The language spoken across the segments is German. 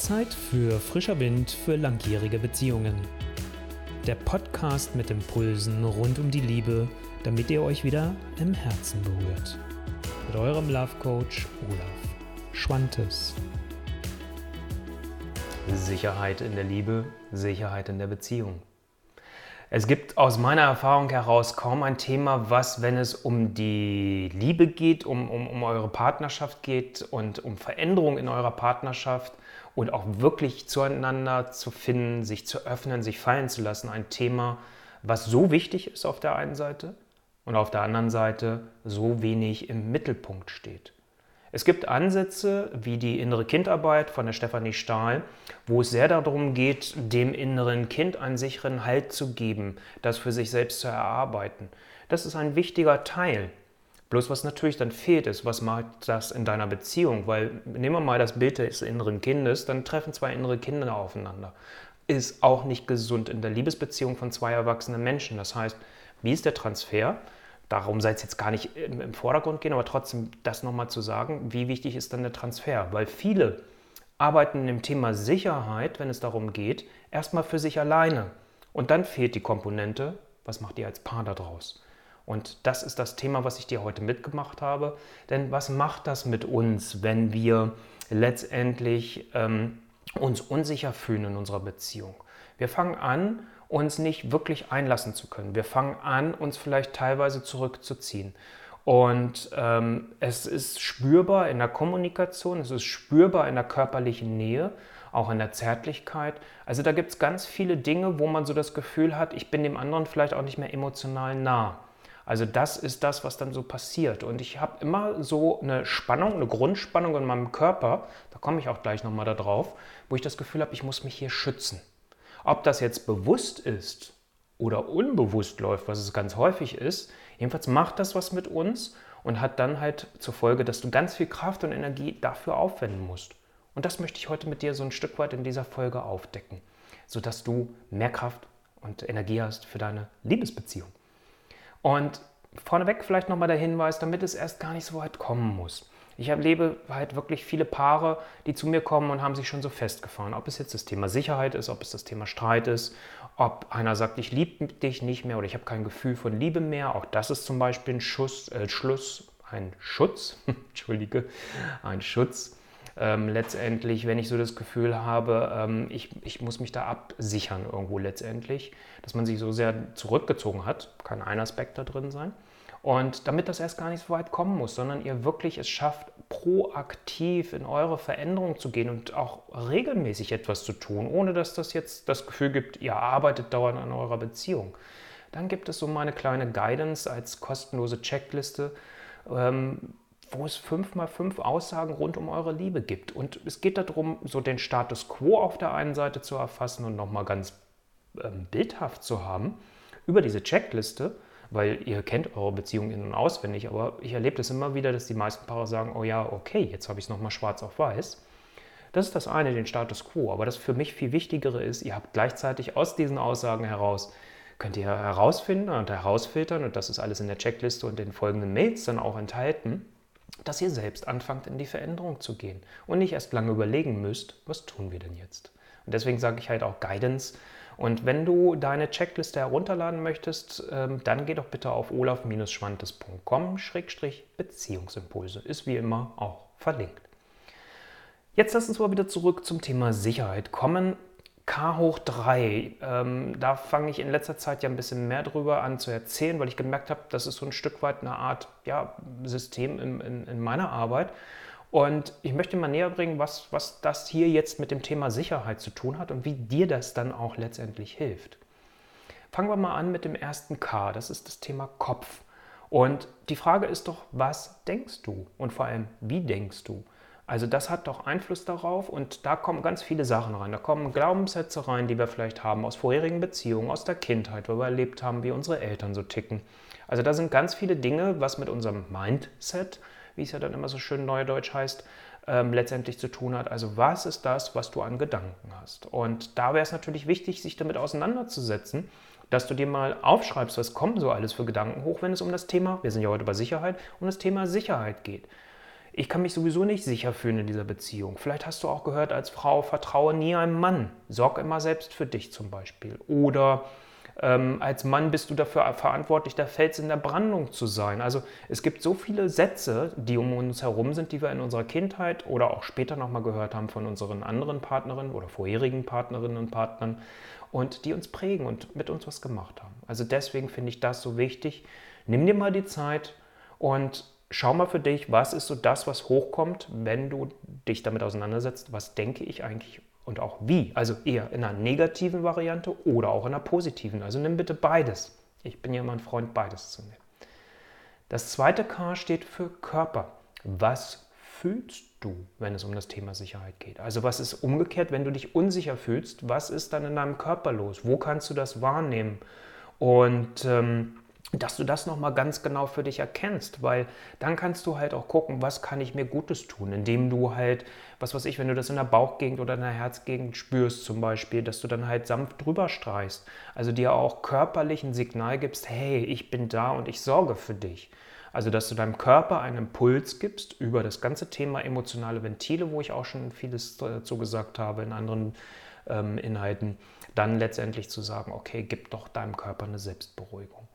Zeit für frischer Wind für langjährige Beziehungen. Der Podcast mit Impulsen rund um die Liebe, damit ihr euch wieder im Herzen berührt. Mit eurem Love Coach Olaf Schwantes. Sicherheit in der Liebe, Sicherheit in der Beziehung. Es gibt aus meiner Erfahrung heraus kaum ein Thema, was, wenn es um die Liebe geht, um, um, um eure Partnerschaft geht und um Veränderung in eurer Partnerschaft und auch wirklich zueinander zu finden, sich zu öffnen, sich fallen zu lassen, ein Thema, was so wichtig ist auf der einen Seite und auf der anderen Seite so wenig im Mittelpunkt steht. Es gibt Ansätze wie die innere Kindarbeit von der Stefanie Stahl, wo es sehr darum geht, dem inneren Kind einen sicheren Halt zu geben, das für sich selbst zu erarbeiten. Das ist ein wichtiger Teil. Bloß was natürlich dann fehlt, ist, was macht das in deiner Beziehung? Weil nehmen wir mal das Bild des inneren Kindes, dann treffen zwei innere Kinder aufeinander. Ist auch nicht gesund in der Liebesbeziehung von zwei erwachsenen Menschen. Das heißt, wie ist der Transfer? Darum soll es jetzt gar nicht im Vordergrund gehen, aber trotzdem das nochmal zu sagen, wie wichtig ist dann der Transfer? Weil viele arbeiten im Thema Sicherheit, wenn es darum geht, erstmal für sich alleine. Und dann fehlt die Komponente, was macht ihr als Paar daraus? Und das ist das Thema, was ich dir heute mitgemacht habe. Denn was macht das mit uns, wenn wir letztendlich ähm, uns unsicher fühlen in unserer Beziehung? Wir fangen an, uns nicht wirklich einlassen zu können. Wir fangen an, uns vielleicht teilweise zurückzuziehen. Und ähm, es ist spürbar in der Kommunikation, es ist spürbar in der körperlichen Nähe, auch in der Zärtlichkeit. Also da gibt es ganz viele Dinge, wo man so das Gefühl hat, ich bin dem anderen vielleicht auch nicht mehr emotional nah. Also das ist das, was dann so passiert. Und ich habe immer so eine Spannung, eine Grundspannung in meinem Körper, da komme ich auch gleich nochmal darauf, wo ich das Gefühl habe, ich muss mich hier schützen. Ob das jetzt bewusst ist oder unbewusst läuft, was es ganz häufig ist, jedenfalls macht das was mit uns und hat dann halt zur Folge, dass du ganz viel Kraft und Energie dafür aufwenden musst. Und das möchte ich heute mit dir so ein Stück weit in dieser Folge aufdecken, sodass du mehr Kraft und Energie hast für deine Liebesbeziehung. Und vorneweg vielleicht nochmal der Hinweis, damit es erst gar nicht so weit kommen muss. Ich erlebe halt wirklich viele Paare, die zu mir kommen und haben sich schon so festgefahren. Ob es jetzt das Thema Sicherheit ist, ob es das Thema Streit ist, ob einer sagt, ich liebe dich nicht mehr oder ich habe kein Gefühl von Liebe mehr. Auch das ist zum Beispiel ein Schuss, äh, Schluss, ein Schutz, Entschuldige, ein Schutz. Ähm, letztendlich, wenn ich so das Gefühl habe, ähm, ich, ich muss mich da absichern irgendwo letztendlich, dass man sich so sehr zurückgezogen hat, kann ein Aspekt da drin sein. Und damit das erst gar nicht so weit kommen muss, sondern ihr wirklich es schafft, proaktiv in eure Veränderung zu gehen und auch regelmäßig etwas zu tun, ohne dass das jetzt das Gefühl gibt, ihr arbeitet dauernd an eurer Beziehung. Dann gibt es so meine kleine Guidance als kostenlose Checkliste, ähm, wo es fünf mal fünf Aussagen rund um eure Liebe gibt. Und es geht darum, so den Status quo auf der einen Seite zu erfassen und nochmal ganz ähm, bildhaft zu haben über diese Checkliste weil ihr kennt eure Beziehung in- und auswendig, aber ich erlebe das immer wieder, dass die meisten Paare sagen, oh ja, okay, jetzt habe ich es nochmal schwarz auf weiß. Das ist das eine, den Status quo. Aber das für mich viel Wichtigere ist, ihr habt gleichzeitig aus diesen Aussagen heraus, könnt ihr herausfinden und herausfiltern, und das ist alles in der Checkliste und den folgenden Mails dann auch enthalten, dass ihr selbst anfangt, in die Veränderung zu gehen und nicht erst lange überlegen müsst, was tun wir denn jetzt. Und deswegen sage ich halt auch Guidance, und wenn du deine Checkliste herunterladen möchtest, ähm, dann geh doch bitte auf olaf-schwantes.com-beziehungsimpulse. Ist wie immer auch verlinkt. Jetzt lass uns mal wieder zurück zum Thema Sicherheit kommen. K hoch 3, ähm, da fange ich in letzter Zeit ja ein bisschen mehr drüber an zu erzählen, weil ich gemerkt habe, das ist so ein Stück weit eine Art ja, System in, in, in meiner Arbeit. Und ich möchte mal näher bringen, was, was das hier jetzt mit dem Thema Sicherheit zu tun hat und wie dir das dann auch letztendlich hilft. Fangen wir mal an mit dem ersten K, das ist das Thema Kopf. Und die Frage ist doch, was denkst du? Und vor allem, wie denkst du? Also das hat doch Einfluss darauf und da kommen ganz viele Sachen rein. Da kommen Glaubenssätze rein, die wir vielleicht haben aus vorherigen Beziehungen, aus der Kindheit, wo wir erlebt haben, wie unsere Eltern so ticken. Also da sind ganz viele Dinge, was mit unserem Mindset wie es ja dann immer so schön neudeutsch heißt, ähm, letztendlich zu tun hat. Also was ist das, was du an Gedanken hast? Und da wäre es natürlich wichtig, sich damit auseinanderzusetzen, dass du dir mal aufschreibst, was kommen so alles für Gedanken hoch, wenn es um das Thema, wir sind ja heute bei Sicherheit, um das Thema Sicherheit geht. Ich kann mich sowieso nicht sicher fühlen in dieser Beziehung. Vielleicht hast du auch gehört als Frau, vertraue nie einem Mann. Sorg immer selbst für dich zum Beispiel. Oder ähm, als Mann bist du dafür verantwortlich, der Fels in der Brandung zu sein. Also es gibt so viele Sätze, die um uns herum sind, die wir in unserer Kindheit oder auch später nochmal gehört haben von unseren anderen Partnerinnen oder vorherigen Partnerinnen und Partnern und die uns prägen und mit uns was gemacht haben. Also deswegen finde ich das so wichtig. Nimm dir mal die Zeit und schau mal für dich, was ist so das, was hochkommt, wenn du dich damit auseinandersetzt, was denke ich eigentlich und auch wie. Also eher in einer negativen Variante oder auch in einer positiven. Also nimm bitte beides. Ich bin ja immer ein Freund, beides zu nehmen. Das zweite K steht für Körper. Was fühlst du, wenn es um das Thema Sicherheit geht? Also was ist umgekehrt, wenn du dich unsicher fühlst? Was ist dann in deinem Körper los? Wo kannst du das wahrnehmen? Und ähm, dass du das nochmal ganz genau für dich erkennst, weil dann kannst du halt auch gucken, was kann ich mir Gutes tun, indem du halt, was weiß ich, wenn du das in der Bauchgegend oder in der Herzgegend spürst zum Beispiel, dass du dann halt sanft drüber streichst, also dir auch körperlich ein Signal gibst, hey, ich bin da und ich sorge für dich. Also, dass du deinem Körper einen Impuls gibst über das ganze Thema emotionale Ventile, wo ich auch schon vieles dazu gesagt habe in anderen ähm, Inhalten, dann letztendlich zu sagen, okay, gib doch deinem Körper eine Selbstberuhigung.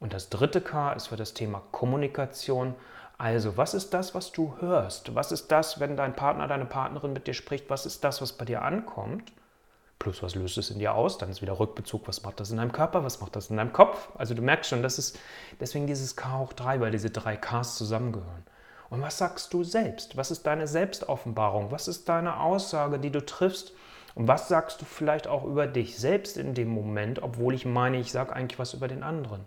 Und das dritte K ist für das Thema Kommunikation. Also, was ist das, was du hörst? Was ist das, wenn dein Partner, deine Partnerin mit dir spricht? Was ist das, was bei dir ankommt? Plus, was löst es in dir aus? Dann ist wieder Rückbezug, was macht das in deinem Körper? Was macht das in deinem Kopf? Also, du merkst schon, das ist deswegen dieses K hoch 3, weil diese drei Ks zusammengehören. Und was sagst du selbst? Was ist deine Selbstoffenbarung? Was ist deine Aussage, die du triffst? Und was sagst du vielleicht auch über dich selbst in dem Moment, obwohl ich meine, ich sage eigentlich was über den anderen?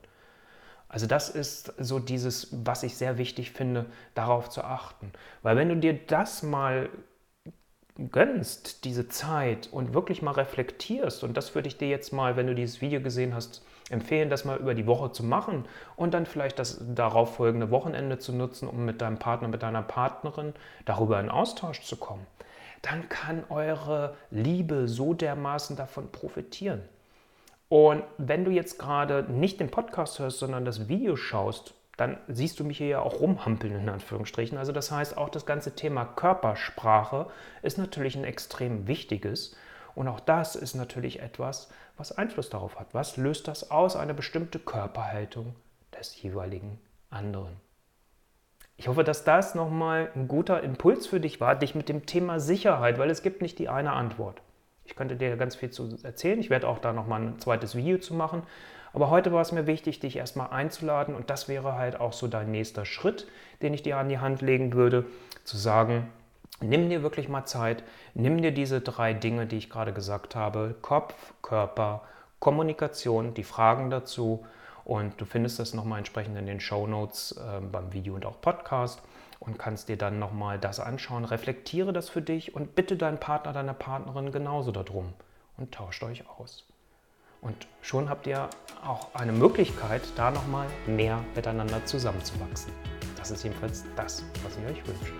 Also das ist so dieses, was ich sehr wichtig finde, darauf zu achten. Weil wenn du dir das mal gönnst, diese Zeit und wirklich mal reflektierst, und das würde ich dir jetzt mal, wenn du dieses Video gesehen hast, empfehlen, das mal über die Woche zu machen und dann vielleicht das darauf folgende Wochenende zu nutzen, um mit deinem Partner, mit deiner Partnerin darüber in Austausch zu kommen, dann kann eure Liebe so dermaßen davon profitieren. Und wenn du jetzt gerade nicht den Podcast hörst, sondern das Video schaust, dann siehst du mich hier ja auch rumhampeln in Anführungsstrichen. Also das heißt, auch das ganze Thema Körpersprache ist natürlich ein extrem wichtiges. Und auch das ist natürlich etwas, was Einfluss darauf hat. Was löst das aus, eine bestimmte Körperhaltung des jeweiligen anderen? Ich hoffe, dass das nochmal ein guter Impuls für dich war, dich mit dem Thema Sicherheit, weil es gibt nicht die eine Antwort. Ich könnte dir ganz viel zu erzählen. Ich werde auch da nochmal ein zweites Video zu machen. Aber heute war es mir wichtig, dich erstmal einzuladen und das wäre halt auch so dein nächster Schritt, den ich dir an die Hand legen würde, zu sagen, nimm dir wirklich mal Zeit, nimm dir diese drei Dinge, die ich gerade gesagt habe, Kopf, Körper, Kommunikation, die Fragen dazu und du findest das nochmal entsprechend in den Show Notes äh, beim Video und auch Podcast und kannst dir dann nochmal das anschauen. Reflektiere das für dich und bitte deinen Partner, deine Partnerin genauso darum und tauscht euch aus. Und schon habt ihr auch eine Möglichkeit, da nochmal mehr miteinander zusammenzuwachsen. Das ist jedenfalls das, was ich euch wünsche.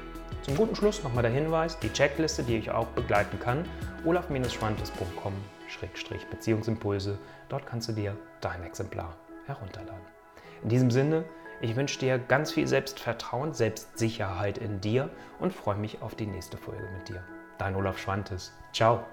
Zum guten Schluss nochmal der Hinweis, die Checkliste, die ich auch begleiten kann, olaf-schwantes.com-beziehungsimpulse. Dort kannst du dir dein Exemplar herunterladen. In diesem Sinne, ich wünsche dir ganz viel Selbstvertrauen, Selbstsicherheit in dir und freue mich auf die nächste Folge mit dir. Dein Olaf Schwantes. Ciao.